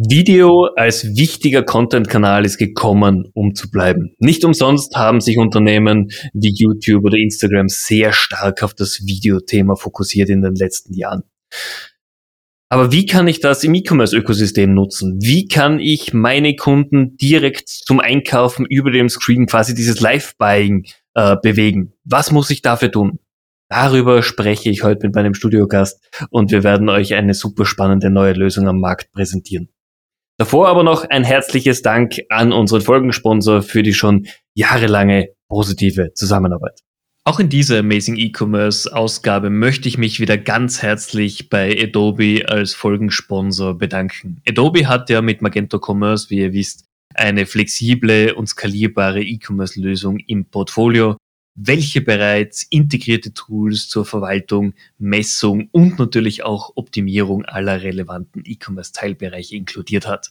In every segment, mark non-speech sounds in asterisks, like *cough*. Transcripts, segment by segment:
Video als wichtiger Content-Kanal ist gekommen, um zu bleiben. Nicht umsonst haben sich Unternehmen wie YouTube oder Instagram sehr stark auf das Videothema fokussiert in den letzten Jahren. Aber wie kann ich das im E-Commerce-Ökosystem nutzen? Wie kann ich meine Kunden direkt zum Einkaufen über dem Screen quasi dieses Live-Buying äh, bewegen? Was muss ich dafür tun? Darüber spreche ich heute mit meinem Studiogast und wir werden euch eine super spannende neue Lösung am Markt präsentieren. Davor aber noch ein herzliches Dank an unseren Folgensponsor für die schon jahrelange positive Zusammenarbeit. Auch in dieser Amazing E-Commerce Ausgabe möchte ich mich wieder ganz herzlich bei Adobe als Folgensponsor bedanken. Adobe hat ja mit Magento Commerce, wie ihr wisst, eine flexible und skalierbare E-Commerce Lösung im Portfolio, welche bereits integrierte Tools zur Verwaltung, Messung und natürlich auch Optimierung aller relevanten E-Commerce-Teilbereiche inkludiert hat.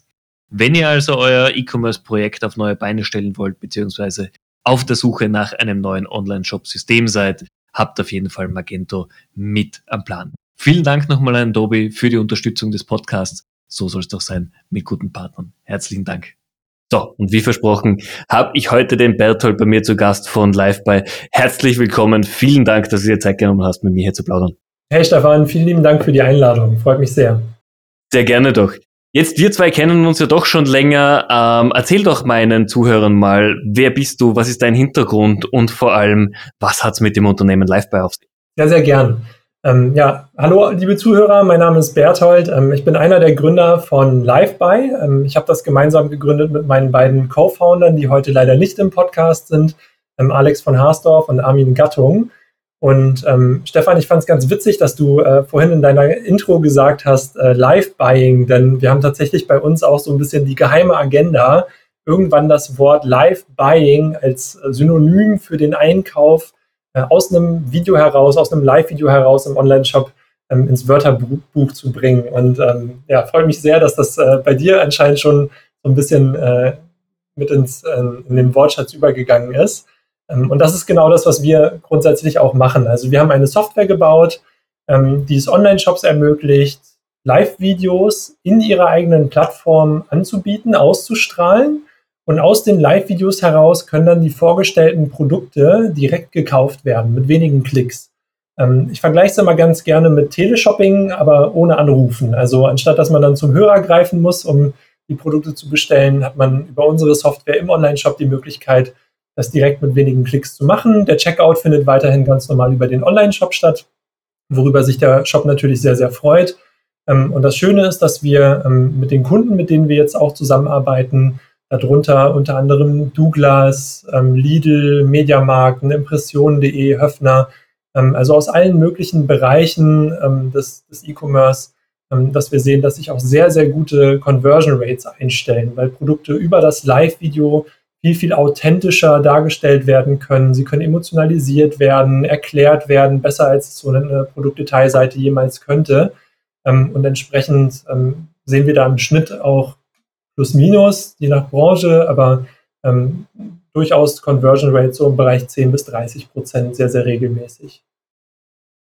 Wenn ihr also euer E-Commerce-Projekt auf neue Beine stellen wollt, beziehungsweise auf der Suche nach einem neuen Online-Shop-System seid, habt auf jeden Fall Magento mit am Plan. Vielen Dank nochmal an Adobe für die Unterstützung des Podcasts. So soll es doch sein mit guten Partnern. Herzlichen Dank. So, und wie versprochen, habe ich heute den Berthold bei mir zu Gast von Live by. Herzlich willkommen. Vielen Dank, dass du dir Zeit genommen hast, mit mir hier zu plaudern. Hey Stefan, vielen lieben Dank für die Einladung. Freut mich sehr. Sehr gerne doch. Jetzt, wir zwei kennen uns ja doch schon länger. Ähm, erzähl doch meinen Zuhörern mal, wer bist du, was ist dein Hintergrund und vor allem, was hat's mit dem Unternehmen Live by auf sich? Ja, sehr gern. Ähm, ja, hallo liebe Zuhörer, mein Name ist Berthold. Ähm, ich bin einer der Gründer von LiveBuy. Ähm, ich habe das gemeinsam gegründet mit meinen beiden Co-Foundern, die heute leider nicht im Podcast sind, ähm, Alex von Haasdorf und Armin Gattung. Und ähm, Stefan, ich fand es ganz witzig, dass du äh, vorhin in deiner Intro gesagt hast, äh, Live-Buying, denn wir haben tatsächlich bei uns auch so ein bisschen die geheime Agenda, irgendwann das Wort Live-Buying als Synonym für den Einkauf aus einem Video heraus, aus einem Live-Video heraus im Online-Shop ähm, ins Wörterbuch zu bringen. Und ähm, ja, freut mich sehr, dass das äh, bei dir anscheinend schon so ein bisschen äh, mit ins, äh, in den Wortschatz übergegangen ist. Ähm, und das ist genau das, was wir grundsätzlich auch machen. Also wir haben eine Software gebaut, ähm, die es Online-Shops ermöglicht, Live-Videos in ihrer eigenen Plattform anzubieten, auszustrahlen und aus den Live-Videos heraus können dann die vorgestellten Produkte direkt gekauft werden mit wenigen Klicks. Ähm, ich vergleiche es immer ganz gerne mit Teleshopping, aber ohne Anrufen. Also anstatt dass man dann zum Hörer greifen muss, um die Produkte zu bestellen, hat man über unsere Software im Online-Shop die Möglichkeit, das direkt mit wenigen Klicks zu machen. Der Checkout findet weiterhin ganz normal über den Online-Shop statt, worüber sich der Shop natürlich sehr, sehr freut. Ähm, und das Schöne ist, dass wir ähm, mit den Kunden, mit denen wir jetzt auch zusammenarbeiten, Darunter unter anderem Douglas, ähm, Lidl, Mediamarkt, Impressionen.de, Höfner, ähm, also aus allen möglichen Bereichen ähm, des, des E-Commerce, ähm, dass wir sehen, dass sich auch sehr, sehr gute Conversion Rates einstellen, weil Produkte über das Live-Video viel, viel authentischer dargestellt werden können. Sie können emotionalisiert werden, erklärt werden, besser als so eine Produktdetailseite jemals könnte. Ähm, und entsprechend ähm, sehen wir da im Schnitt auch plus minus, je nach Branche, aber ähm, durchaus Conversion Rate so im Bereich 10 bis 30 Prozent sehr, sehr regelmäßig.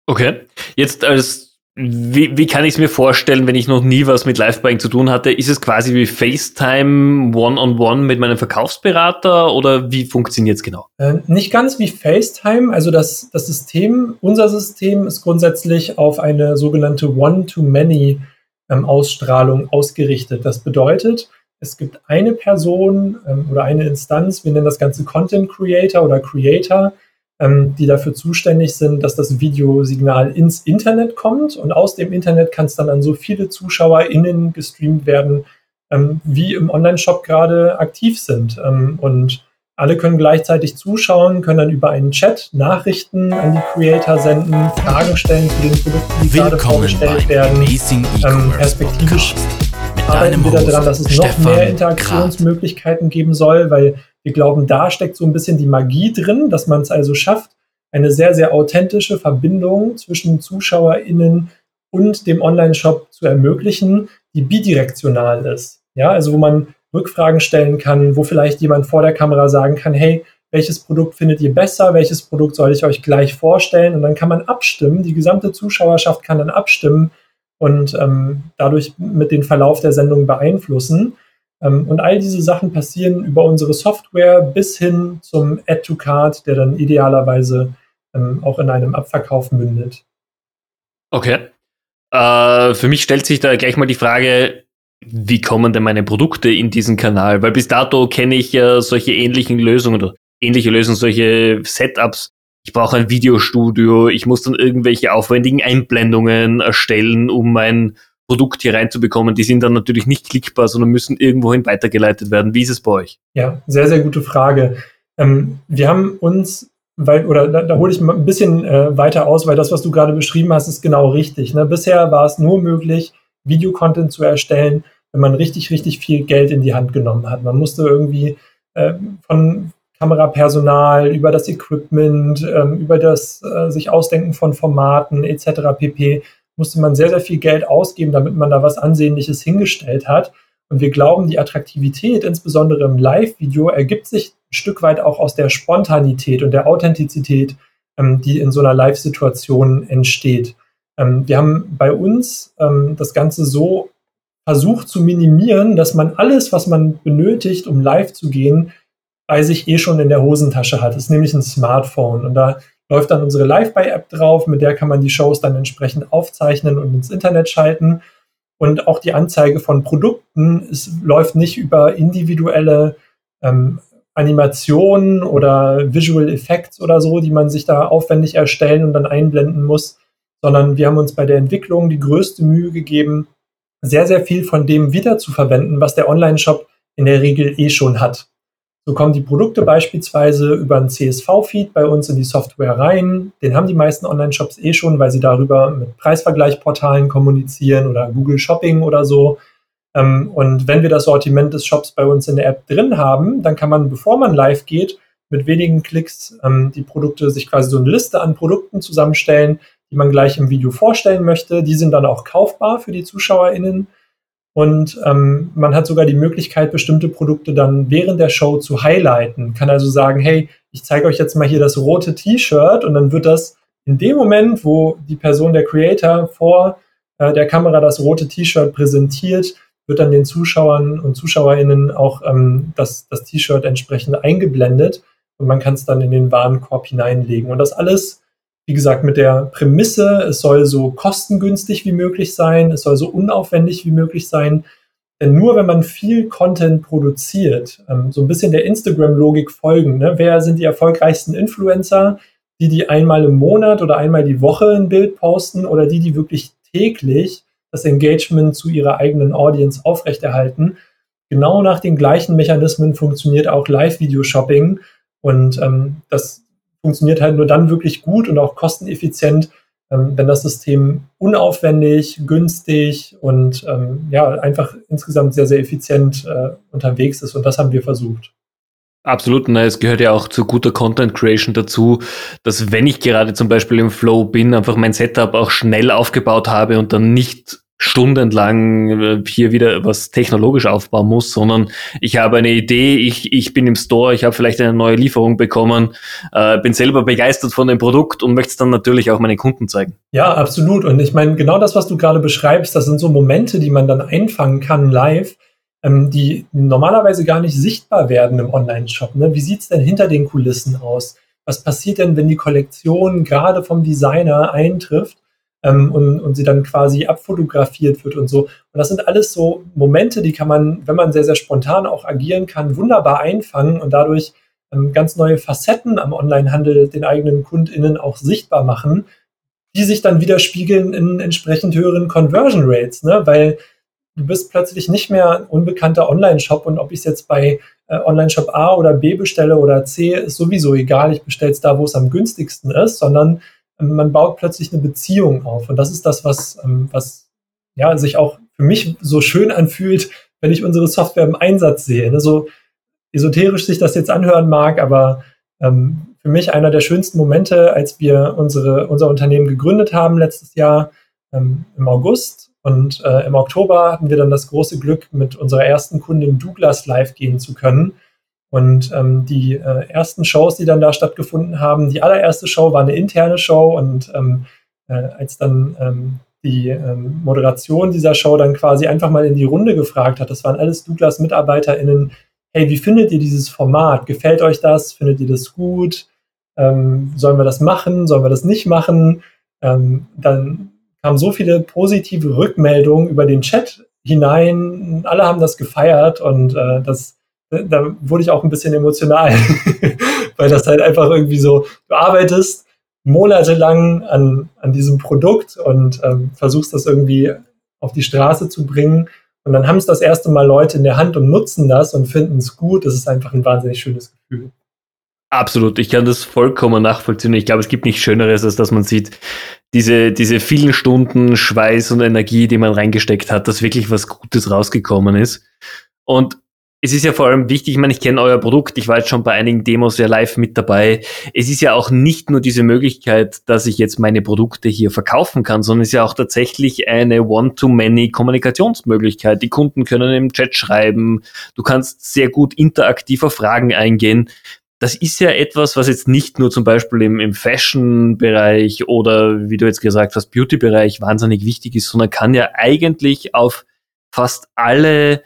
Okay. Jetzt als wie, wie kann ich es mir vorstellen, wenn ich noch nie was mit Live-Buying zu tun hatte? Ist es quasi wie FaceTime One-on-One -on -one mit meinem Verkaufsberater oder wie funktioniert es genau? Äh, nicht ganz wie FaceTime. Also das, das System, unser System ist grundsätzlich auf eine sogenannte One-to-Many-Ausstrahlung ähm, ausgerichtet. Das bedeutet, es gibt eine Person ähm, oder eine Instanz, wir nennen das Ganze Content Creator oder Creator, ähm, die dafür zuständig sind, dass das Videosignal ins Internet kommt und aus dem Internet kann es dann an so viele ZuschauerInnen gestreamt werden, ähm, wie im Online-Shop gerade aktiv sind. Ähm, und alle können gleichzeitig zuschauen, können dann über einen Chat Nachrichten an die Creator senden, Fragen stellen zu den Produkten, die Willkommen gerade vorgestellt werden, ähm, perspektivisch Podcast arbeiten wir daran, dass es Stefan noch mehr Interaktionsmöglichkeiten Grad. geben soll, weil wir glauben, da steckt so ein bisschen die Magie drin, dass man es also schafft, eine sehr, sehr authentische Verbindung zwischen ZuschauerInnen und dem Online-Shop zu ermöglichen, die bidirektional ist. Ja, also wo man Rückfragen stellen kann, wo vielleicht jemand vor der Kamera sagen kann, hey, welches Produkt findet ihr besser, welches Produkt soll ich euch gleich vorstellen und dann kann man abstimmen, die gesamte Zuschauerschaft kann dann abstimmen, und ähm, dadurch mit den Verlauf der Sendung beeinflussen. Ähm, und all diese Sachen passieren über unsere Software bis hin zum Add-to-Card, der dann idealerweise ähm, auch in einem Abverkauf mündet. Okay. Äh, für mich stellt sich da gleich mal die Frage, wie kommen denn meine Produkte in diesen Kanal? Weil bis dato kenne ich ja solche ähnlichen Lösungen oder ähnliche Lösungen, solche Setups. Ich brauche ein Videostudio, ich muss dann irgendwelche aufwendigen Einblendungen erstellen, um mein Produkt hier reinzubekommen. Die sind dann natürlich nicht klickbar, sondern müssen irgendwohin weitergeleitet werden. Wie ist es bei euch? Ja, sehr, sehr gute Frage. Ähm, wir haben uns, weil, oder da, da hole ich mal ein bisschen äh, weiter aus, weil das, was du gerade beschrieben hast, ist genau richtig. Ne? Bisher war es nur möglich, Videocontent zu erstellen, wenn man richtig, richtig viel Geld in die Hand genommen hat. Man musste irgendwie äh, von Kamerapersonal über das Equipment, ähm, über das äh, sich Ausdenken von Formaten etc. pp. musste man sehr, sehr viel Geld ausgeben, damit man da was Ansehnliches hingestellt hat. Und wir glauben, die Attraktivität, insbesondere im Live-Video, ergibt sich ein Stück weit auch aus der Spontanität und der Authentizität, ähm, die in so einer Live-Situation entsteht. Ähm, wir haben bei uns ähm, das Ganze so versucht zu minimieren, dass man alles, was man benötigt, um live zu gehen, bei sich eh schon in der Hosentasche hat. Das ist nämlich ein Smartphone. Und da läuft dann unsere Live-by-App drauf, mit der kann man die Shows dann entsprechend aufzeichnen und ins Internet schalten. Und auch die Anzeige von Produkten es läuft nicht über individuelle ähm, Animationen oder Visual Effects oder so, die man sich da aufwendig erstellen und dann einblenden muss, sondern wir haben uns bei der Entwicklung die größte Mühe gegeben, sehr, sehr viel von dem wiederzuverwenden, was der Online-Shop in der Regel eh schon hat. So kommen die Produkte beispielsweise über einen CSV-Feed bei uns in die Software rein. Den haben die meisten Online-Shops eh schon, weil sie darüber mit Preisvergleichportalen kommunizieren oder Google Shopping oder so. Ähm, und wenn wir das Sortiment des Shops bei uns in der App drin haben, dann kann man, bevor man live geht, mit wenigen Klicks ähm, die Produkte, sich quasi so eine Liste an Produkten zusammenstellen, die man gleich im Video vorstellen möchte. Die sind dann auch kaufbar für die ZuschauerInnen. Und ähm, man hat sogar die Möglichkeit, bestimmte Produkte dann während der Show zu highlighten. Kann also sagen, hey, ich zeige euch jetzt mal hier das rote T-Shirt und dann wird das in dem Moment, wo die Person, der Creator, vor äh, der Kamera das rote T-Shirt präsentiert, wird dann den Zuschauern und ZuschauerInnen auch ähm, das, das T-Shirt entsprechend eingeblendet und man kann es dann in den Warenkorb hineinlegen. Und das alles wie gesagt, mit der Prämisse, es soll so kostengünstig wie möglich sein, es soll so unaufwendig wie möglich sein. Denn nur wenn man viel Content produziert, ähm, so ein bisschen der Instagram-Logik folgen, ne? wer sind die erfolgreichsten Influencer, die, die einmal im Monat oder einmal die Woche ein Bild posten oder die, die wirklich täglich das Engagement zu ihrer eigenen Audience aufrechterhalten. Genau nach den gleichen Mechanismen funktioniert auch Live-Video-Shopping. Und ähm, das funktioniert halt nur dann wirklich gut und auch kosteneffizient, ähm, wenn das System unaufwendig, günstig und ähm, ja, einfach insgesamt sehr, sehr effizient äh, unterwegs ist. Und das haben wir versucht. Absolut, na, es gehört ja auch zu guter Content Creation dazu, dass wenn ich gerade zum Beispiel im Flow bin, einfach mein Setup auch schnell aufgebaut habe und dann nicht stundenlang äh, hier wieder was technologisch aufbauen muss, sondern ich habe eine Idee, ich, ich bin im Store, ich habe vielleicht eine neue Lieferung bekommen, äh, bin selber begeistert von dem Produkt und möchte es dann natürlich auch meinen Kunden zeigen. Ja, absolut. Und ich meine, genau das, was du gerade beschreibst, das sind so Momente, die man dann einfangen kann live, ähm, die normalerweise gar nicht sichtbar werden im Online-Shop. Ne? Wie sieht's denn hinter den Kulissen aus? Was passiert denn, wenn die Kollektion gerade vom Designer eintrifft? Ähm, und, und sie dann quasi abfotografiert wird und so. Und das sind alles so Momente, die kann man, wenn man sehr, sehr spontan auch agieren kann, wunderbar einfangen und dadurch ähm, ganz neue Facetten am Onlinehandel den eigenen KundInnen auch sichtbar machen, die sich dann widerspiegeln in entsprechend höheren Conversion Rates, ne? weil du bist plötzlich nicht mehr ein unbekannter Online-Shop und ob ich es jetzt bei äh, Online-Shop A oder B bestelle oder C, ist sowieso egal. Ich bestelle es da, wo es am günstigsten ist, sondern man baut plötzlich eine Beziehung auf. Und das ist das, was, ähm, was ja, sich auch für mich so schön anfühlt, wenn ich unsere Software im Einsatz sehe. Ne? So esoterisch sich das jetzt anhören mag, aber ähm, für mich einer der schönsten Momente, als wir unsere, unser Unternehmen gegründet haben letztes Jahr ähm, im August. Und äh, im Oktober hatten wir dann das große Glück, mit unserer ersten Kundin Douglas live gehen zu können. Und ähm, die äh, ersten Shows, die dann da stattgefunden haben, die allererste Show war eine interne Show und ähm, äh, als dann ähm, die ähm, Moderation dieser Show dann quasi einfach mal in die Runde gefragt hat. Das waren alles Douglas-MitarbeiterInnen. Hey, wie findet ihr dieses Format? Gefällt euch das? Findet ihr das gut? Ähm, sollen wir das machen? Sollen wir das nicht machen? Ähm, dann kamen so viele positive Rückmeldungen über den Chat hinein. Alle haben das gefeiert und äh, das, da wurde ich auch ein bisschen emotional, *laughs* weil das halt einfach irgendwie so, du arbeitest monatelang an, an diesem Produkt und ähm, versuchst das irgendwie auf die Straße zu bringen. Und dann haben es das erste Mal Leute in der Hand und nutzen das und finden es gut. Das ist einfach ein wahnsinnig schönes Gefühl. Absolut, ich kann das vollkommen nachvollziehen. Ich glaube, es gibt nichts Schöneres, als dass man sieht, diese, diese vielen Stunden Schweiß und Energie, die man reingesteckt hat, dass wirklich was Gutes rausgekommen ist. Und es ist ja vor allem wichtig, ich meine, ich kenne euer Produkt, ich war jetzt schon bei einigen Demos ja live mit dabei. Es ist ja auch nicht nur diese Möglichkeit, dass ich jetzt meine Produkte hier verkaufen kann, sondern es ist ja auch tatsächlich eine One-to-Many Kommunikationsmöglichkeit. Die Kunden können im Chat schreiben, du kannst sehr gut interaktiver Fragen eingehen. Das ist ja etwas, was jetzt nicht nur zum Beispiel im, im Fashion-Bereich oder wie du jetzt gesagt hast, Beauty-Bereich wahnsinnig wichtig ist, sondern kann ja eigentlich auf fast alle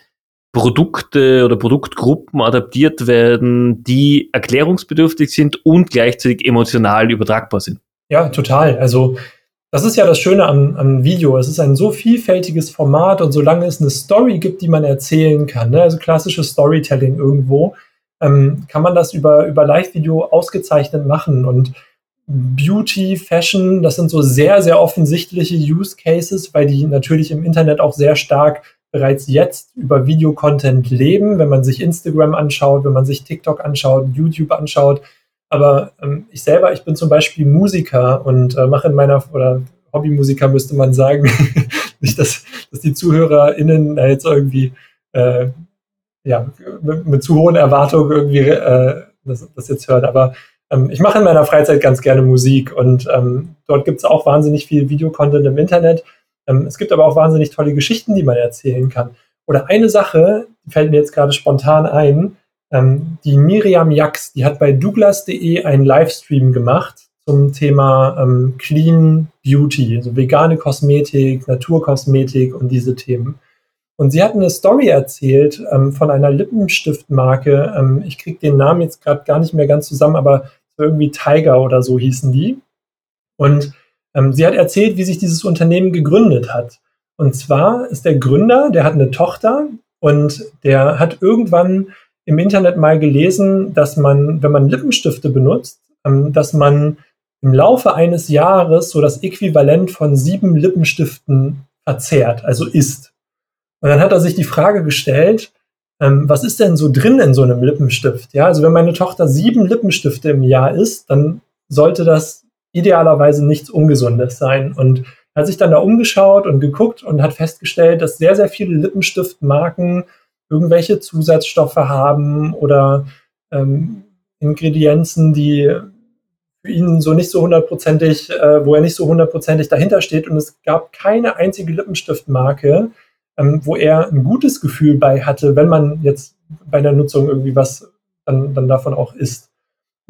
Produkte oder Produktgruppen adaptiert werden, die erklärungsbedürftig sind und gleichzeitig emotional übertragbar sind. Ja, total. Also das ist ja das Schöne am, am Video. Es ist ein so vielfältiges Format und solange es eine Story gibt, die man erzählen kann, ne, also klassisches Storytelling irgendwo, ähm, kann man das über, über Live-Video ausgezeichnet machen. Und Beauty, Fashion, das sind so sehr, sehr offensichtliche Use Cases, weil die natürlich im Internet auch sehr stark bereits jetzt über Videocontent leben, wenn man sich Instagram anschaut, wenn man sich TikTok anschaut, YouTube anschaut. Aber ähm, ich selber, ich bin zum Beispiel Musiker und äh, mache in meiner, oder Hobbymusiker müsste man sagen, *laughs* nicht, dass, dass die ZuhörerInnen da jetzt irgendwie äh, ja, mit, mit, zu hohen Erwartungen irgendwie äh, das, das jetzt hören. Aber ähm, ich mache in meiner Freizeit ganz gerne Musik und ähm, dort gibt es auch wahnsinnig viel Videocontent im Internet. Ähm, es gibt aber auch wahnsinnig tolle Geschichten, die man erzählen kann. Oder eine Sache, fällt mir jetzt gerade spontan ein, ähm, die Miriam Jax, die hat bei douglas.de einen Livestream gemacht zum Thema ähm, Clean Beauty, also vegane Kosmetik, Naturkosmetik und diese Themen. Und sie hat eine Story erzählt ähm, von einer Lippenstiftmarke. Ähm, ich kriege den Namen jetzt gerade gar nicht mehr ganz zusammen, aber irgendwie Tiger oder so hießen die. Und ähm, sie hat erzählt, wie sich dieses Unternehmen gegründet hat. Und zwar ist der Gründer, der hat eine Tochter und der hat irgendwann im Internet mal gelesen, dass man, wenn man Lippenstifte benutzt, ähm, dass man im Laufe eines Jahres so das Äquivalent von sieben Lippenstiften verzehrt, also isst. Und dann hat er sich die Frage gestellt, ähm, was ist denn so drin in so einem Lippenstift? Ja, also wenn meine Tochter sieben Lippenstifte im Jahr isst, dann sollte das idealerweise nichts Ungesundes sein. Und hat sich dann da umgeschaut und geguckt und hat festgestellt, dass sehr, sehr viele Lippenstiftmarken irgendwelche Zusatzstoffe haben oder ähm, Ingredienzen, die für ihn so nicht so hundertprozentig, äh, wo er nicht so hundertprozentig dahinter steht. Und es gab keine einzige Lippenstiftmarke, ähm, wo er ein gutes Gefühl bei hatte, wenn man jetzt bei der Nutzung irgendwie was dann, dann davon auch isst.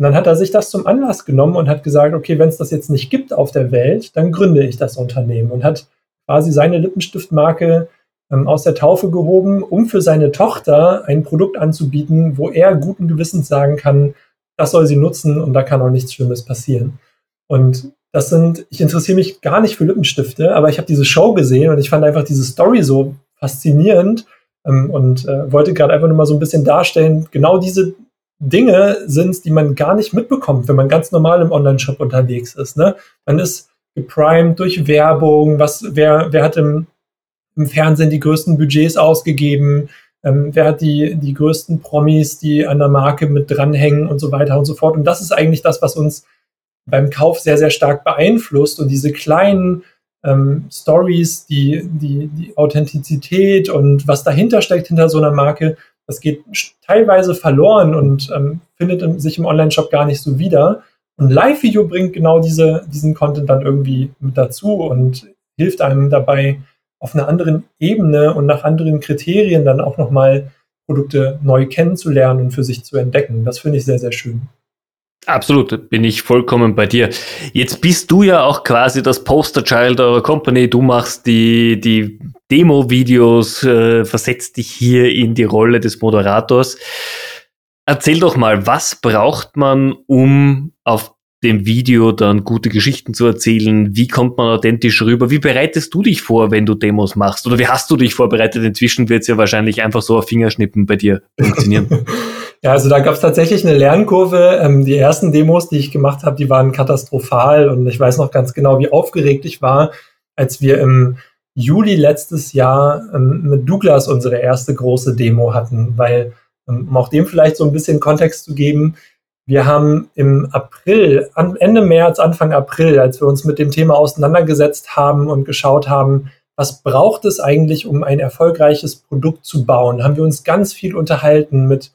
Und dann hat er sich das zum Anlass genommen und hat gesagt, okay, wenn es das jetzt nicht gibt auf der Welt, dann gründe ich das Unternehmen und hat quasi seine Lippenstiftmarke ähm, aus der Taufe gehoben, um für seine Tochter ein Produkt anzubieten, wo er guten Gewissens sagen kann, das soll sie nutzen und da kann auch nichts Schlimmes passieren. Und das sind, ich interessiere mich gar nicht für Lippenstifte, aber ich habe diese Show gesehen und ich fand einfach diese Story so faszinierend ähm, und äh, wollte gerade einfach nur mal so ein bisschen darstellen, genau diese Dinge sind, die man gar nicht mitbekommt, wenn man ganz normal im Online-Shop unterwegs ist. Ne? Man ist geprimed durch Werbung, was, wer, wer hat im, im Fernsehen die größten Budgets ausgegeben, ähm, wer hat die, die größten Promis, die an der Marke mit dranhängen und so weiter und so fort. Und das ist eigentlich das, was uns beim Kauf sehr, sehr stark beeinflusst. Und diese kleinen ähm, Stories, die, die, die Authentizität und was dahinter steckt hinter so einer Marke, das geht teilweise verloren und ähm, findet sich im Online-Shop gar nicht so wieder. Und Live-Video bringt genau diese, diesen Content dann irgendwie mit dazu und hilft einem dabei, auf einer anderen Ebene und nach anderen Kriterien dann auch nochmal Produkte neu kennenzulernen und für sich zu entdecken. Das finde ich sehr, sehr schön. Absolut, bin ich vollkommen bei dir. Jetzt bist du ja auch quasi das Posterchild eurer Company. Du machst die, die Demo-Videos, äh, versetzt dich hier in die Rolle des Moderators. Erzähl doch mal, was braucht man, um auf dem Video dann gute Geschichten zu erzählen? Wie kommt man authentisch rüber? Wie bereitest du dich vor, wenn du Demos machst? Oder wie hast du dich vorbereitet? Inzwischen wird es ja wahrscheinlich einfach so auf Fingerschnippen bei dir funktionieren. *laughs* ja, also da gab es tatsächlich eine Lernkurve. Ähm, die ersten Demos, die ich gemacht habe, die waren katastrophal und ich weiß noch ganz genau, wie aufgeregt ich war, als wir im Juli letztes Jahr ähm, mit Douglas unsere erste große Demo hatten, weil, ähm, um auch dem vielleicht so ein bisschen Kontext zu geben, wir haben im April, Ende März, Anfang April, als wir uns mit dem Thema auseinandergesetzt haben und geschaut haben, was braucht es eigentlich, um ein erfolgreiches Produkt zu bauen, haben wir uns ganz viel unterhalten mit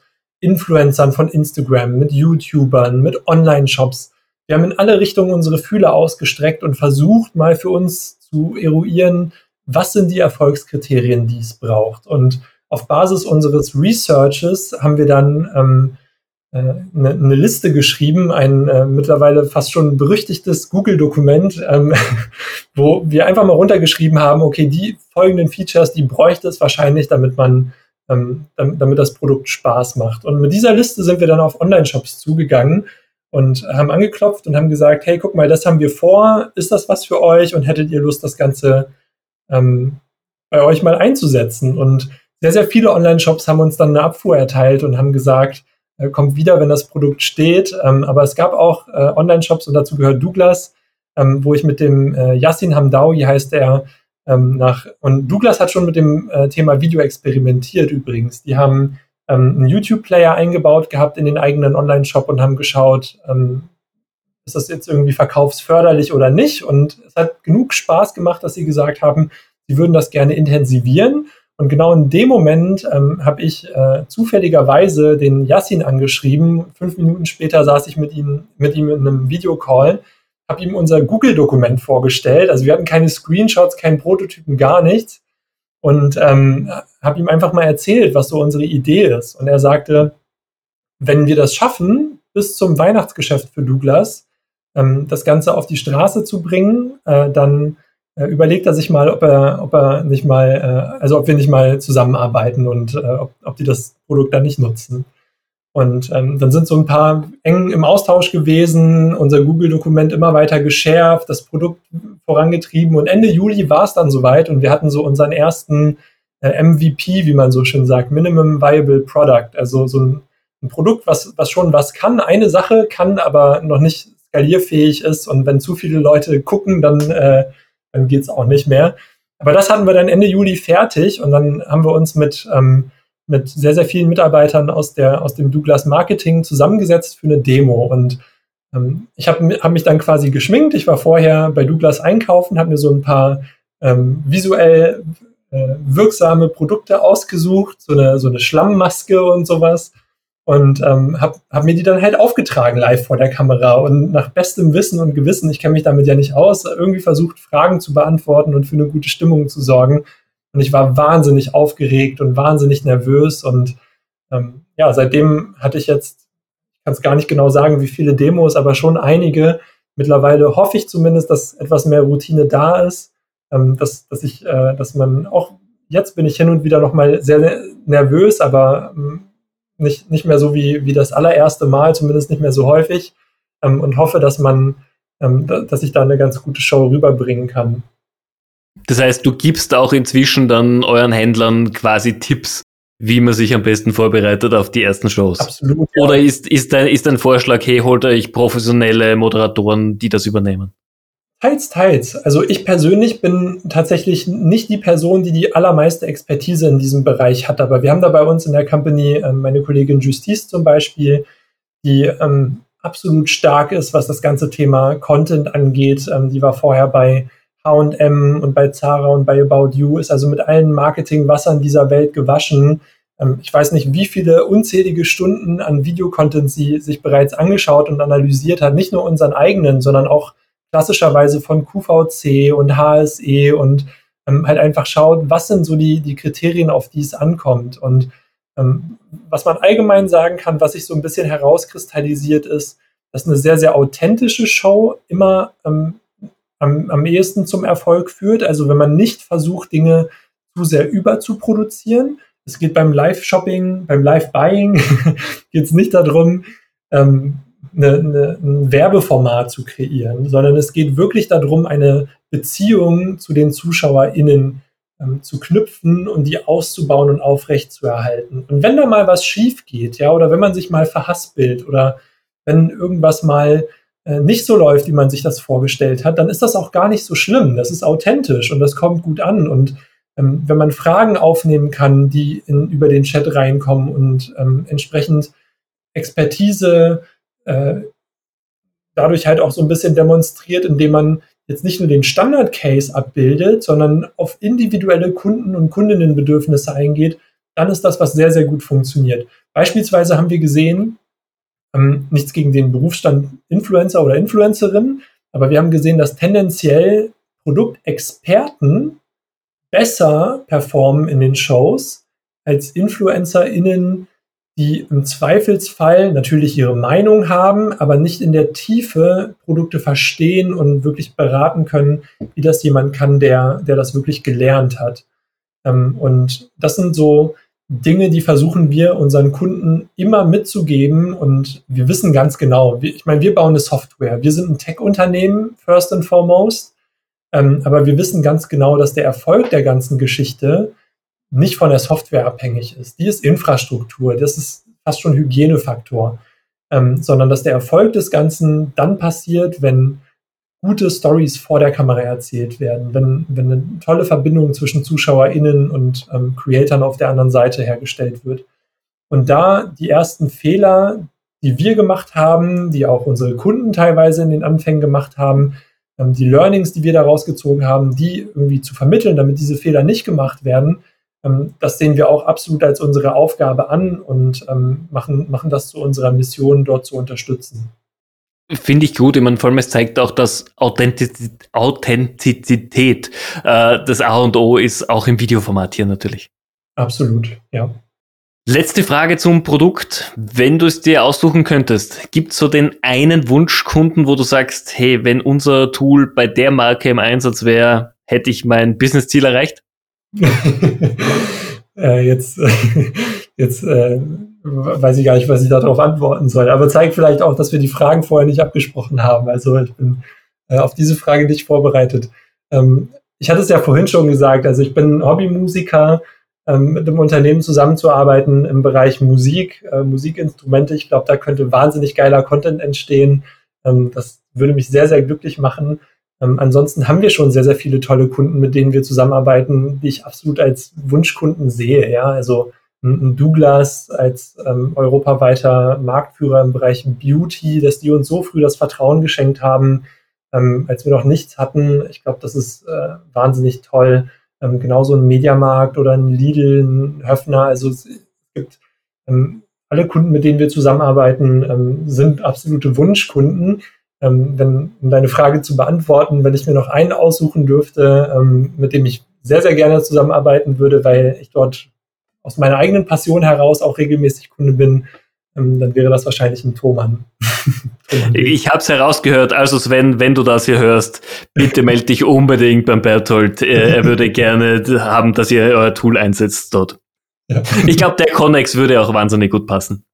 Influencern von Instagram, mit YouTubern, mit Online-Shops. Wir haben in alle Richtungen unsere Fühler ausgestreckt und versucht mal für uns zu eruieren, was sind die Erfolgskriterien, die es braucht. Und auf Basis unseres Researches haben wir dann ähm, eine, äh, eine Liste geschrieben, ein äh, mittlerweile fast schon berüchtigtes Google-Dokument, ähm, *laughs* wo wir einfach mal runtergeschrieben haben, okay, die folgenden Features, die bräuchte es wahrscheinlich, damit man, ähm, damit, das Produkt Spaß macht. Und mit dieser Liste sind wir dann auf Online-Shops zugegangen und haben angeklopft und haben gesagt, hey, guck mal, das haben wir vor, ist das was für euch und hättet ihr Lust, das Ganze ähm, bei euch mal einzusetzen? Und sehr, sehr viele Online-Shops haben uns dann eine Abfuhr erteilt und haben gesagt, äh, kommt wieder, wenn das Produkt steht. Ähm, aber es gab auch äh, Online-Shops und dazu gehört Douglas, ähm, wo ich mit dem äh, Yassin Hamdawi heißt er ähm, nach und Douglas hat schon mit dem äh, Thema Video experimentiert übrigens. Die haben ähm, einen YouTube-Player eingebaut gehabt in den eigenen Online-Shop und haben geschaut, ähm, ist das jetzt irgendwie verkaufsförderlich oder nicht? Und es hat genug Spaß gemacht, dass sie gesagt haben, sie würden das gerne intensivieren und genau in dem Moment ähm, habe ich äh, zufälligerweise den Yassin angeschrieben. Fünf Minuten später saß ich mit ihm, mit ihm in einem Videocall, habe ihm unser Google-Dokument vorgestellt. Also wir hatten keine Screenshots, keinen Prototypen, gar nichts. Und ähm, habe ihm einfach mal erzählt, was so unsere Idee ist. Und er sagte, wenn wir das schaffen, bis zum Weihnachtsgeschäft für Douglas, ähm, das Ganze auf die Straße zu bringen, äh, dann äh, überlegt er sich mal, ob er, ob er nicht mal, äh, also ob wir nicht mal zusammenarbeiten und äh, ob, ob die das Produkt dann nicht nutzen. Und ähm, dann sind so ein paar eng im Austausch gewesen, unser Google-Dokument immer weiter geschärft, das Produkt vorangetrieben und Ende Juli war es dann soweit und wir hatten so unseren ersten äh, MVP, wie man so schön sagt, Minimum Viable Product, also so ein, ein Produkt, was, was schon was kann, eine Sache kann, aber noch nicht skalierfähig ist und wenn zu viele Leute gucken, dann äh, dann geht es auch nicht mehr. Aber das hatten wir dann Ende Juli fertig und dann haben wir uns mit, ähm, mit sehr, sehr vielen Mitarbeitern aus, der, aus dem Douglas Marketing zusammengesetzt für eine Demo. Und ähm, ich habe hab mich dann quasi geschminkt. Ich war vorher bei Douglas einkaufen, habe mir so ein paar ähm, visuell äh, wirksame Produkte ausgesucht, so eine, so eine Schlammmaske und sowas und ähm, habe hab mir die dann halt aufgetragen live vor der Kamera und nach bestem Wissen und Gewissen, ich kenne mich damit ja nicht aus, irgendwie versucht, Fragen zu beantworten und für eine gute Stimmung zu sorgen. Und ich war wahnsinnig aufgeregt und wahnsinnig nervös und ähm, ja, seitdem hatte ich jetzt, ich kann es gar nicht genau sagen, wie viele Demos, aber schon einige. Mittlerweile hoffe ich zumindest, dass etwas mehr Routine da ist, ähm, dass, dass ich, äh, dass man auch jetzt bin ich hin und wieder noch mal sehr, sehr nervös, aber ähm, nicht, nicht mehr so wie, wie das allererste Mal, zumindest nicht mehr so häufig ähm, und hoffe, dass man, ähm, dass ich da eine ganz gute Show rüberbringen kann. Das heißt, du gibst auch inzwischen dann euren Händlern quasi Tipps, wie man sich am besten vorbereitet auf die ersten Shows. Absolut. Ja. Oder ist, ist, dein, ist dein Vorschlag, hey, holt euch professionelle Moderatoren, die das übernehmen? Teils, teils. Also ich persönlich bin tatsächlich nicht die Person, die die allermeiste Expertise in diesem Bereich hat. Aber wir haben da bei uns in der Company äh, meine Kollegin Justice zum Beispiel, die ähm, absolut stark ist, was das ganze Thema Content angeht. Ähm, die war vorher bei H&M und bei Zara und bei About You, ist also mit allen Marketingwassern dieser Welt gewaschen. Ähm, ich weiß nicht, wie viele unzählige Stunden an Videocontent sie sich bereits angeschaut und analysiert hat. Nicht nur unseren eigenen, sondern auch klassischerweise von QVC und HSE und ähm, halt einfach schaut, was sind so die, die Kriterien, auf die es ankommt. Und ähm, was man allgemein sagen kann, was sich so ein bisschen herauskristallisiert ist, dass eine sehr, sehr authentische Show immer ähm, am, am ehesten zum Erfolg führt. Also wenn man nicht versucht, Dinge zu sehr überzuproduzieren. Es geht beim Live-Shopping, beim Live-Buying, *laughs* geht es nicht darum, ähm, eine, eine, ein Werbeformat zu kreieren, sondern es geht wirklich darum, eine Beziehung zu den ZuschauerInnen ähm, zu knüpfen und die auszubauen und aufrecht zu erhalten. Und wenn da mal was schief geht, ja, oder wenn man sich mal verhaspelt oder wenn irgendwas mal nicht so läuft, wie man sich das vorgestellt hat, dann ist das auch gar nicht so schlimm. Das ist authentisch und das kommt gut an. Und ähm, wenn man Fragen aufnehmen kann, die in, über den Chat reinkommen und ähm, entsprechend Expertise äh, dadurch halt auch so ein bisschen demonstriert, indem man jetzt nicht nur den Standard-Case abbildet, sondern auf individuelle Kunden- und Kundinnenbedürfnisse eingeht, dann ist das, was sehr, sehr gut funktioniert. Beispielsweise haben wir gesehen, ähm, nichts gegen den Berufsstand Influencer oder Influencerin, aber wir haben gesehen, dass tendenziell Produktexperten besser performen in den Shows als InfluencerInnen, die im Zweifelsfall natürlich ihre Meinung haben, aber nicht in der Tiefe Produkte verstehen und wirklich beraten können, wie das jemand kann, der, der das wirklich gelernt hat. Ähm, und das sind so Dinge, die versuchen wir unseren Kunden immer mitzugeben und wir wissen ganz genau, ich meine, wir bauen eine Software, wir sind ein Tech-Unternehmen, first and foremost, ähm, aber wir wissen ganz genau, dass der Erfolg der ganzen Geschichte nicht von der Software abhängig ist. Die ist Infrastruktur, das ist fast schon Hygienefaktor, ähm, sondern dass der Erfolg des Ganzen dann passiert, wenn gute Stories vor der Kamera erzählt werden, wenn, wenn eine tolle Verbindung zwischen ZuschauerInnen und ähm, Creatoren auf der anderen Seite hergestellt wird. Und da die ersten Fehler, die wir gemacht haben, die auch unsere Kunden teilweise in den Anfängen gemacht haben, ähm, die Learnings, die wir daraus gezogen haben, die irgendwie zu vermitteln, damit diese Fehler nicht gemacht werden, ähm, das sehen wir auch absolut als unsere Aufgabe an und ähm, machen, machen das zu unserer Mission, dort zu unterstützen. Finde ich gut. Ich meine, vor allem es zeigt auch, dass Authentizität, Authentizität äh, das A und O ist, auch im Videoformat hier natürlich. Absolut, ja. Letzte Frage zum Produkt. Wenn du es dir aussuchen könntest, gibt es so den einen Wunschkunden, wo du sagst, hey, wenn unser Tool bei der Marke im Einsatz wäre, hätte ich mein Business-Ziel erreicht? *laughs* äh, jetzt *laughs* jetzt äh, weiß ich gar nicht, was ich darauf antworten soll. Aber zeigt vielleicht auch, dass wir die Fragen vorher nicht abgesprochen haben. Also ich bin äh, auf diese Frage nicht vorbereitet. Ähm, ich hatte es ja vorhin schon gesagt, also ich bin Hobbymusiker, ähm, mit einem Unternehmen zusammenzuarbeiten im Bereich Musik, äh, Musikinstrumente. Ich glaube, da könnte wahnsinnig geiler Content entstehen. Ähm, das würde mich sehr, sehr glücklich machen. Ähm, ansonsten haben wir schon sehr, sehr viele tolle Kunden, mit denen wir zusammenarbeiten, die ich absolut als Wunschkunden sehe. Ja, also Douglas als ähm, europaweiter Marktführer im Bereich Beauty, dass die uns so früh das Vertrauen geschenkt haben, ähm, als wir noch nichts hatten. Ich glaube, das ist äh, wahnsinnig toll. Ähm, genauso ein Mediamarkt oder ein Lidl, ein Höfner. Also es gibt ähm, alle Kunden, mit denen wir zusammenarbeiten, ähm, sind absolute Wunschkunden ähm, wenn, um deine Frage zu beantworten, wenn ich mir noch einen aussuchen dürfte, mit dem ich sehr, sehr gerne zusammenarbeiten würde, weil ich dort aus meiner eigenen Passion heraus auch regelmäßig Kunde bin, ähm, dann wäre das wahrscheinlich ein Thomann. *laughs* ich habe es herausgehört, also Sven, wenn du das hier hörst, bitte melde dich unbedingt beim Berthold. Er, er würde *laughs* gerne haben, dass ihr euer Tool einsetzt dort. Ja. Ich glaube, der Connex würde auch wahnsinnig gut passen.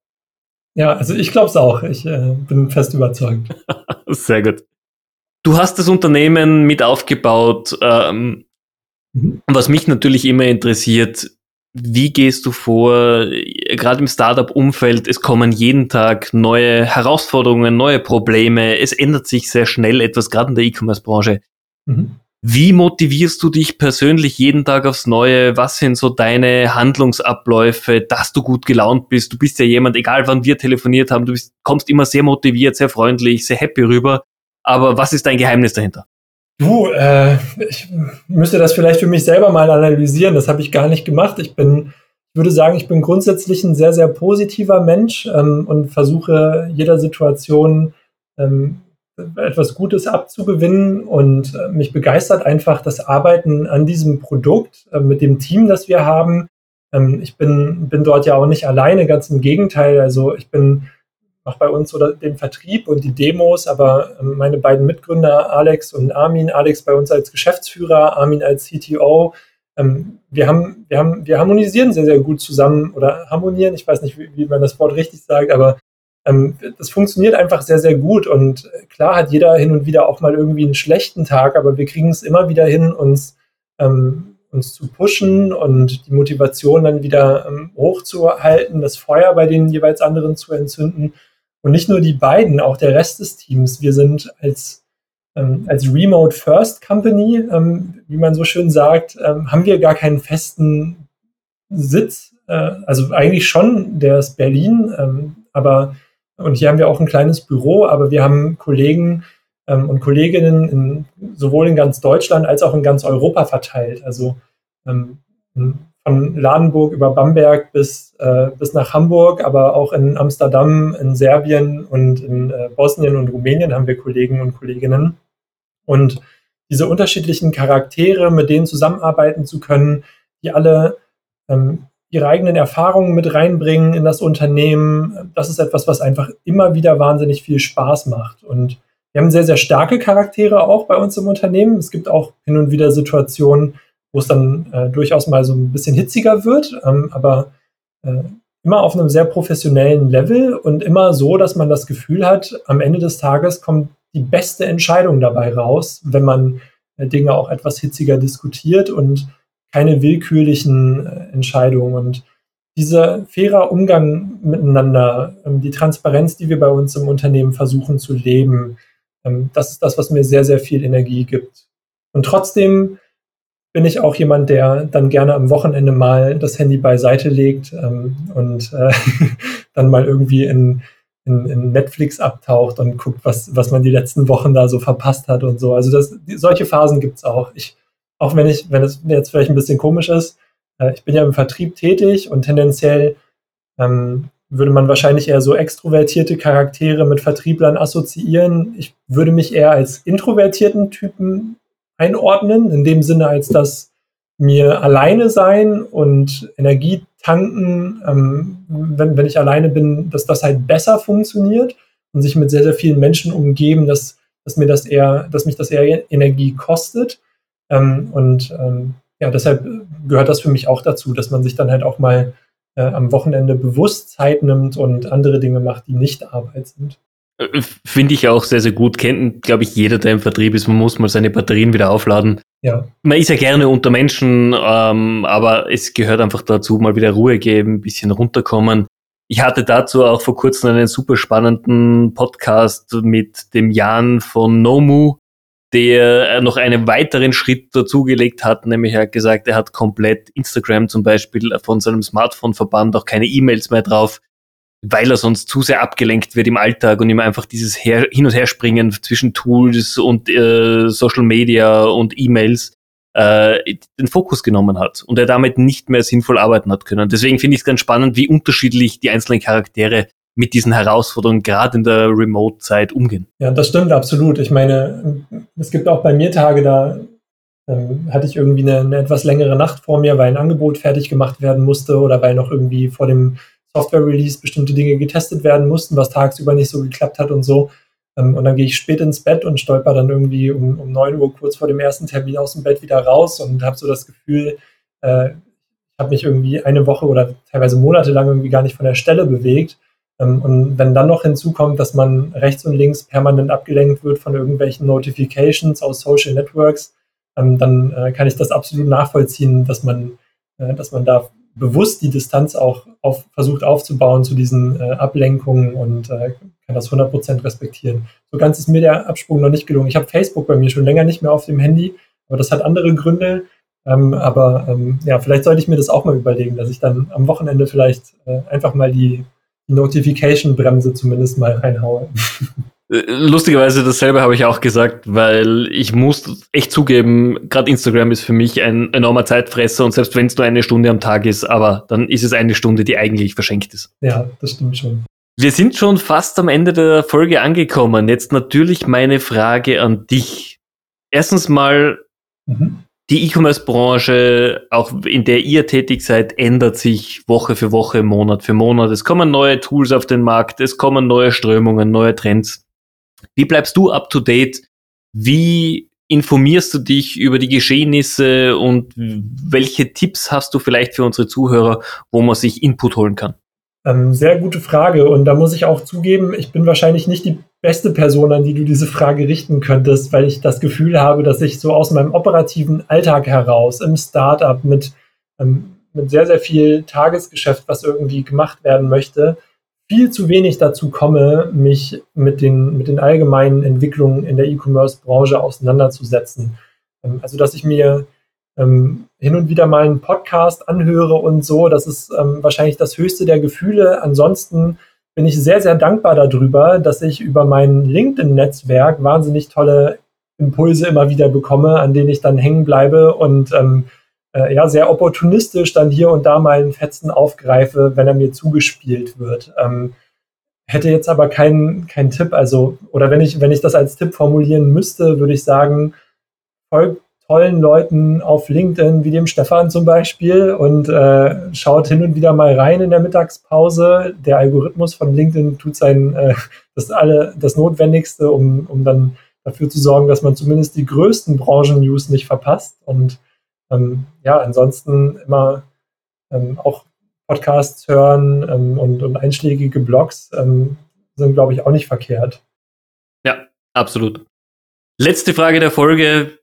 Ja, also ich glaube es auch. Ich äh, bin fest überzeugt. *laughs* Sehr gut. Du hast das Unternehmen mit aufgebaut. Ähm, mhm. Was mich natürlich immer interessiert, wie gehst du vor, gerade im Startup-Umfeld, es kommen jeden Tag neue Herausforderungen, neue Probleme, es ändert sich sehr schnell etwas, gerade in der E-Commerce-Branche. Mhm. Wie motivierst du dich persönlich jeden Tag aufs Neue? Was sind so deine Handlungsabläufe, dass du gut gelaunt bist? Du bist ja jemand, egal wann wir telefoniert haben, du bist, kommst immer sehr motiviert, sehr freundlich, sehr happy rüber. Aber was ist dein Geheimnis dahinter? Du, äh, ich müsste das vielleicht für mich selber mal analysieren. Das habe ich gar nicht gemacht. Ich bin, ich würde sagen, ich bin grundsätzlich ein sehr, sehr positiver Mensch ähm, und versuche jeder Situation ähm, etwas Gutes abzugewinnen und äh, mich begeistert einfach das Arbeiten an diesem Produkt äh, mit dem Team, das wir haben. Ähm, ich bin, bin dort ja auch nicht alleine, ganz im Gegenteil. Also ich bin mache bei uns oder den Vertrieb und die Demos, aber ähm, meine beiden Mitgründer Alex und Armin, Alex bei uns als Geschäftsführer, Armin als CTO, ähm, wir haben, wir haben, wir harmonisieren sehr, sehr gut zusammen oder harmonieren, ich weiß nicht, wie, wie man das Wort richtig sagt, aber ähm, das funktioniert einfach sehr, sehr gut und klar hat jeder hin und wieder auch mal irgendwie einen schlechten Tag, aber wir kriegen es immer wieder hin, uns ähm, uns zu pushen und die Motivation dann wieder ähm, hochzuhalten, das Feuer bei den jeweils anderen zu entzünden. Und nicht nur die beiden, auch der Rest des Teams. Wir sind als, ähm, als Remote First Company, ähm, wie man so schön sagt, ähm, haben wir gar keinen festen Sitz. Äh, also eigentlich schon, der ist Berlin, ähm, aber und hier haben wir auch ein kleines Büro, aber wir haben Kollegen, ähm, und Kolleginnen in, sowohl in ganz Deutschland als auch in ganz Europa verteilt. Also ähm, von Ladenburg über Bamberg bis, äh, bis nach Hamburg, aber auch in Amsterdam, in Serbien und in äh, Bosnien und Rumänien haben wir Kollegen und Kolleginnen. Und diese unterschiedlichen Charaktere, mit denen zusammenarbeiten zu können, die alle ähm, ihre eigenen Erfahrungen mit reinbringen in das Unternehmen, das ist etwas, was einfach immer wieder wahnsinnig viel Spaß macht. Und wir haben sehr, sehr starke Charaktere auch bei uns im Unternehmen. Es gibt auch hin und wieder Situationen, wo es dann äh, durchaus mal so ein bisschen hitziger wird, ähm, aber äh, immer auf einem sehr professionellen Level und immer so, dass man das Gefühl hat, am Ende des Tages kommt die beste Entscheidung dabei raus, wenn man äh, Dinge auch etwas hitziger diskutiert und keine willkürlichen äh, Entscheidungen. Und dieser fairer Umgang miteinander, ähm, die Transparenz, die wir bei uns im Unternehmen versuchen zu leben, ähm, das ist das, was mir sehr, sehr viel Energie gibt. Und trotzdem bin ich auch jemand, der dann gerne am Wochenende mal das Handy beiseite legt ähm, und äh, *laughs* dann mal irgendwie in, in, in, Netflix abtaucht und guckt, was, was man die letzten Wochen da so verpasst hat und so. Also das, solche Phasen gibt's auch. Ich, auch wenn ich, wenn es mir jetzt vielleicht ein bisschen komisch ist, äh, ich bin ja im Vertrieb tätig und tendenziell ähm, würde man wahrscheinlich eher so extrovertierte Charaktere mit Vertrieblern assoziieren. Ich würde mich eher als introvertierten Typen einordnen, in dem Sinne, als dass mir alleine sein und Energie tanken, ähm, wenn, wenn ich alleine bin, dass das halt besser funktioniert und sich mit sehr, sehr vielen Menschen umgeben, dass, dass mir das eher, dass mich das eher Energie kostet. Ähm, und ähm, ja, deshalb gehört das für mich auch dazu, dass man sich dann halt auch mal äh, am Wochenende bewusst Zeit nimmt und andere Dinge macht, die nicht Arbeit sind. Finde ich auch sehr, sehr gut. Kennt, glaube ich, jeder, der im Vertrieb ist. Man muss mal seine Batterien wieder aufladen. Ja. Man ist ja gerne unter Menschen, ähm, aber es gehört einfach dazu, mal wieder Ruhe geben, ein bisschen runterkommen. Ich hatte dazu auch vor kurzem einen super spannenden Podcast mit dem Jan von Nomu, der noch einen weiteren Schritt dazugelegt hat, nämlich er hat gesagt, er hat komplett Instagram zum Beispiel von seinem Smartphone verbannt, auch keine E-Mails mehr drauf, weil er sonst zu sehr abgelenkt wird im Alltag und ihm einfach dieses Her Hin- und Herspringen zwischen Tools und äh, Social Media und E-Mails äh, den Fokus genommen hat und er damit nicht mehr sinnvoll arbeiten hat können. Deswegen finde ich es ganz spannend, wie unterschiedlich die einzelnen Charaktere mit diesen Herausforderungen gerade in der Remote-Zeit umgehen. Ja, das stimmt absolut. Ich meine, es gibt auch bei mir Tage, da ähm, hatte ich irgendwie eine, eine, etwas längere Nacht vor mir, weil ein Angebot fertig gemacht werden musste oder weil noch irgendwie vor dem Software-Release bestimmte Dinge getestet werden mussten, was tagsüber nicht so geklappt hat und so. Ähm, und dann gehe ich spät ins Bett und stolper dann irgendwie um, um 9 Uhr kurz vor dem ersten Termin aus dem Bett wieder raus und habe so das Gefühl, äh, ich habe mich irgendwie eine Woche oder teilweise monatelang irgendwie gar nicht von der Stelle bewegt ähm, und wenn dann noch hinzukommt, dass man rechts und links permanent abgelenkt wird von irgendwelchen Notifications aus Social Networks, ähm, dann äh, kann ich das absolut nachvollziehen, dass man, äh, dass man da bewusst die Distanz auch auf, versucht aufzubauen zu diesen äh, Ablenkungen und kann das 100% respektieren. So ganz ist mir der Absprung noch nicht gelungen. Ich habe Facebook bei mir schon länger nicht mehr auf dem Handy, aber das hat andere Gründe. Ähm, aber ähm, ja, vielleicht sollte ich mir das auch mal überlegen, dass ich dann am Wochenende vielleicht äh, einfach mal die Notification-Bremse zumindest mal reinhaue. *laughs* Äh, lustigerweise dasselbe habe ich auch gesagt, weil ich muss echt zugeben, gerade Instagram ist für mich ein enormer Zeitfresser und selbst wenn es nur eine Stunde am Tag ist, aber dann ist es eine Stunde, die eigentlich verschenkt ist. Ja, das stimmt schon. Wir sind schon fast am Ende der Folge angekommen. Jetzt natürlich meine Frage an dich. Erstens mal, mhm. die E-Commerce-Branche, auch in der ihr tätig seid, ändert sich Woche für Woche, Monat für Monat. Es kommen neue Tools auf den Markt, es kommen neue Strömungen, neue Trends. Wie bleibst du up to date? Wie informierst du dich über die Geschehnisse und welche Tipps hast du vielleicht für unsere Zuhörer, wo man sich Input holen kann? Ähm, sehr gute Frage. Und da muss ich auch zugeben, ich bin wahrscheinlich nicht die beste Person, an die du diese Frage richten könntest, weil ich das Gefühl habe, dass ich so aus meinem operativen Alltag heraus im Startup mit, ähm, mit sehr, sehr viel Tagesgeschäft, was irgendwie gemacht werden möchte, viel zu wenig dazu komme, mich mit den, mit den allgemeinen Entwicklungen in der E-Commerce-Branche auseinanderzusetzen. Ähm, also, dass ich mir ähm, hin und wieder mal einen Podcast anhöre und so, das ist ähm, wahrscheinlich das höchste der Gefühle. Ansonsten bin ich sehr, sehr dankbar darüber, dass ich über mein LinkedIn-Netzwerk wahnsinnig tolle Impulse immer wieder bekomme, an denen ich dann hängen bleibe und ähm, äh, ja, sehr opportunistisch dann hier und da mal einen Fetzen aufgreife, wenn er mir zugespielt wird. Ähm, hätte jetzt aber keinen keinen Tipp, also, oder wenn ich, wenn ich das als Tipp formulieren müsste, würde ich sagen, folgt tollen Leuten auf LinkedIn, wie dem Stefan zum Beispiel, und äh, schaut hin und wieder mal rein in der Mittagspause. Der Algorithmus von LinkedIn tut sein, äh, das alle, das Notwendigste, um, um dann dafür zu sorgen, dass man zumindest die größten Branchen-News nicht verpasst. Und ähm, ja, ansonsten immer ähm, auch Podcasts hören ähm, und, und einschlägige Blogs ähm, sind, glaube ich, auch nicht verkehrt. Ja, absolut. Letzte Frage der Folge.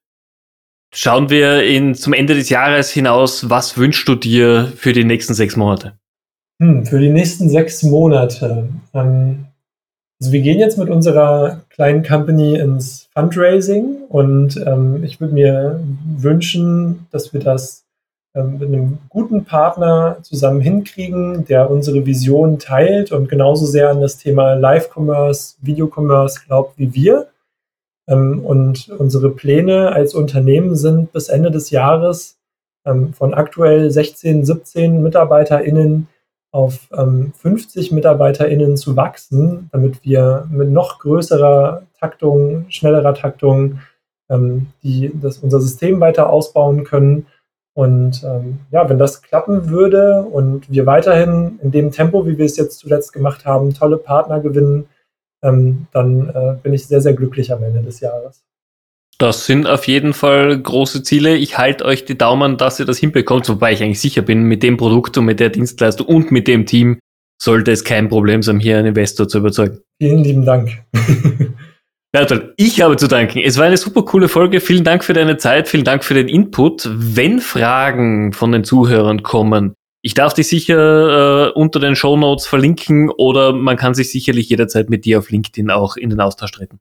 Schauen wir in, zum Ende des Jahres hinaus. Was wünschst du dir für die nächsten sechs Monate? Hm, für die nächsten sechs Monate. Ähm, also wir gehen jetzt mit unserer kleinen Company ins Fundraising und ähm, ich würde mir wünschen, dass wir das ähm, mit einem guten Partner zusammen hinkriegen, der unsere Vision teilt und genauso sehr an das Thema Live-Commerce, Video-Commerce glaubt wie wir. Ähm, und unsere Pläne als Unternehmen sind bis Ende des Jahres ähm, von aktuell 16, 17 MitarbeiterInnen auf ähm, 50 MitarbeiterInnen zu wachsen, damit wir mit noch größerer Taktung, schnellerer Taktung ähm, die, das, unser System weiter ausbauen können. Und ähm, ja, wenn das klappen würde und wir weiterhin in dem Tempo, wie wir es jetzt zuletzt gemacht haben, tolle Partner gewinnen, ähm, dann äh, bin ich sehr, sehr glücklich am Ende des Jahres. Das sind auf jeden Fall große Ziele. Ich halte euch die Daumen, dass ihr das hinbekommt, wobei ich eigentlich sicher bin, mit dem Produkt und mit der Dienstleistung und mit dem Team sollte es kein Problem sein, hier einen Investor zu überzeugen. Vielen lieben Dank. *laughs* Bertolt, ich habe zu danken. Es war eine super coole Folge. Vielen Dank für deine Zeit, vielen Dank für den Input. Wenn Fragen von den Zuhörern kommen, ich darf dich sicher äh, unter den Show Notes verlinken oder man kann sich sicherlich jederzeit mit dir auf LinkedIn auch in den Austausch treten.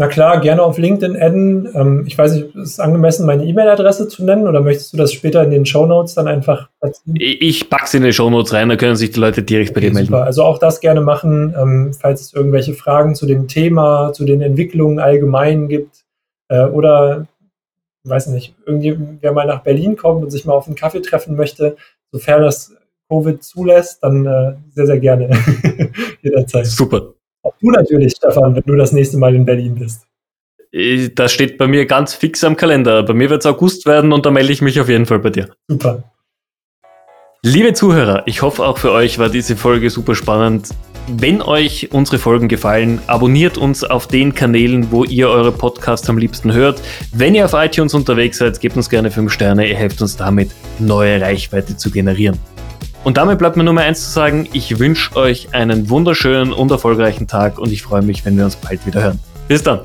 Na klar, gerne auf LinkedIn adden. Ähm, ich weiß nicht, ist es angemessen, meine E-Mail-Adresse zu nennen oder möchtest du das später in den Show Notes dann einfach platzieren? Ich pack's in den Show Notes rein, da können sich die Leute direkt okay, bei dir melden. Super. Also auch das gerne machen, ähm, falls es irgendwelche Fragen zu dem Thema, zu den Entwicklungen allgemein gibt äh, oder, weiß nicht, irgendwer mal nach Berlin kommt und sich mal auf einen Kaffee treffen möchte, sofern das Covid zulässt, dann äh, sehr, sehr gerne *laughs* jederzeit. Super. Auch du natürlich, Stefan, wenn du das nächste Mal in Berlin bist. Das steht bei mir ganz fix am Kalender. Bei mir wird es August werden und da melde ich mich auf jeden Fall bei dir. Super. Liebe Zuhörer, ich hoffe auch für euch war diese Folge super spannend. Wenn euch unsere Folgen gefallen, abonniert uns auf den Kanälen, wo ihr eure Podcasts am liebsten hört. Wenn ihr auf iTunes unterwegs seid, gebt uns gerne 5 Sterne, ihr helft uns damit, neue Reichweite zu generieren. Und damit bleibt mir nur mehr eins zu sagen, ich wünsche euch einen wunderschönen und erfolgreichen Tag und ich freue mich, wenn wir uns bald wieder hören. Bis dann.